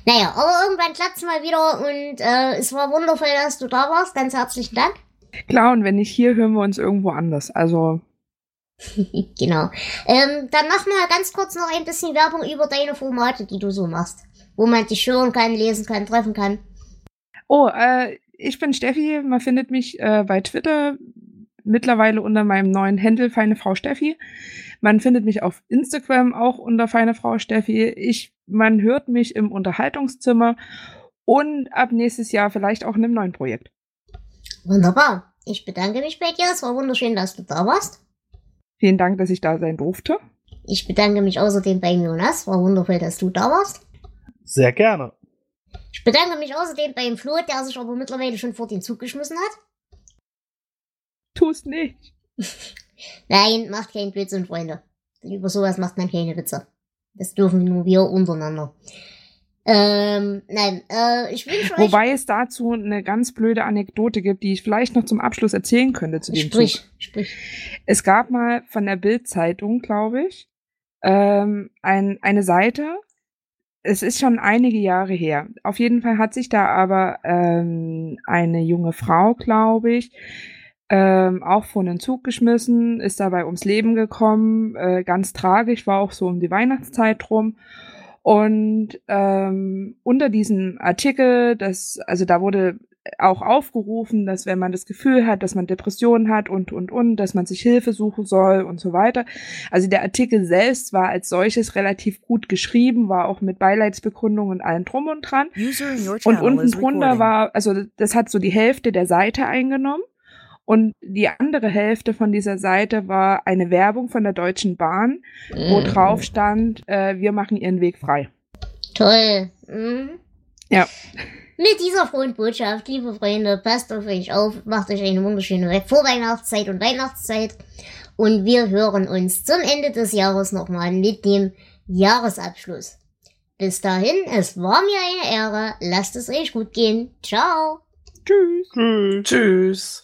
Naja, aber irgendwann klappt's mal wieder und äh, es war wundervoll, dass du da warst. Ganz herzlichen Dank. Klar, und wenn nicht hier, hören wir uns irgendwo anders. Also, genau. Ähm, dann mach mal ganz kurz noch ein bisschen Werbung über deine Formate, die du so machst. Wo man dich hören kann, lesen kann, treffen kann. oh, äh, ich bin Steffi. Man findet mich äh, bei Twitter mittlerweile unter meinem neuen Handle Feine Frau Steffi. Man findet mich auf Instagram auch unter Feine Frau Steffi. Ich, man hört mich im Unterhaltungszimmer und ab nächstes Jahr vielleicht auch in einem neuen Projekt. Wunderbar. Ich bedanke mich bei dir. Es war wunderschön, dass du da warst. Vielen Dank, dass ich da sein durfte. Ich bedanke mich außerdem bei Jonas. War wundervoll, dass du da warst. Sehr gerne. Ich bedanke mich außerdem beim Flo, der sich aber mittlerweile schon vor den Zug geschmissen hat. Tu's nicht. Nein, macht keinen Blödsinn, Freunde. Über sowas macht man keine Witze. Das dürfen nur wir untereinander. Ähm, nein, äh, ich wünsche euch... Wobei es dazu eine ganz blöde Anekdote gibt, die ich vielleicht noch zum Abschluss erzählen könnte zu dem Sprich, Zug. sprich. Es gab mal von der Bild-Zeitung, glaube ich, ähm, ein, eine Seite. Es ist schon einige Jahre her. Auf jeden Fall hat sich da aber ähm, eine junge Frau, glaube ich, ähm, auch vor einen Zug geschmissen, ist dabei ums Leben gekommen. Äh, ganz tragisch, war auch so um die Weihnachtszeit rum. Und ähm, unter diesem Artikel, das, also da wurde auch aufgerufen, dass wenn man das Gefühl hat, dass man Depressionen hat und, und, und, dass man sich Hilfe suchen soll und so weiter. Also der Artikel selbst war als solches relativ gut geschrieben, war auch mit Beileidsbegründung und allem drum und dran. Und unten drunter war, also das hat so die Hälfte der Seite eingenommen. Und die andere Hälfte von dieser Seite war eine Werbung von der Deutschen Bahn, wo Mm, drauf stand, äh, wir machen ihren Weg frei. Toll. Mhm. Ja. Mit dieser frohen Botschaft, liebe Freunde, passt auf euch auf, macht euch eine wunderschöne We- Vorweihnachtszeit und Weihnachtszeit. Und wir hören uns zum Ende des Jahres nochmal mit dem Jahresabschluss. Bis dahin, es war mir eine Ehre. Lasst es euch gut gehen. Ciao. Tschüss. Tschüss. Tschüss.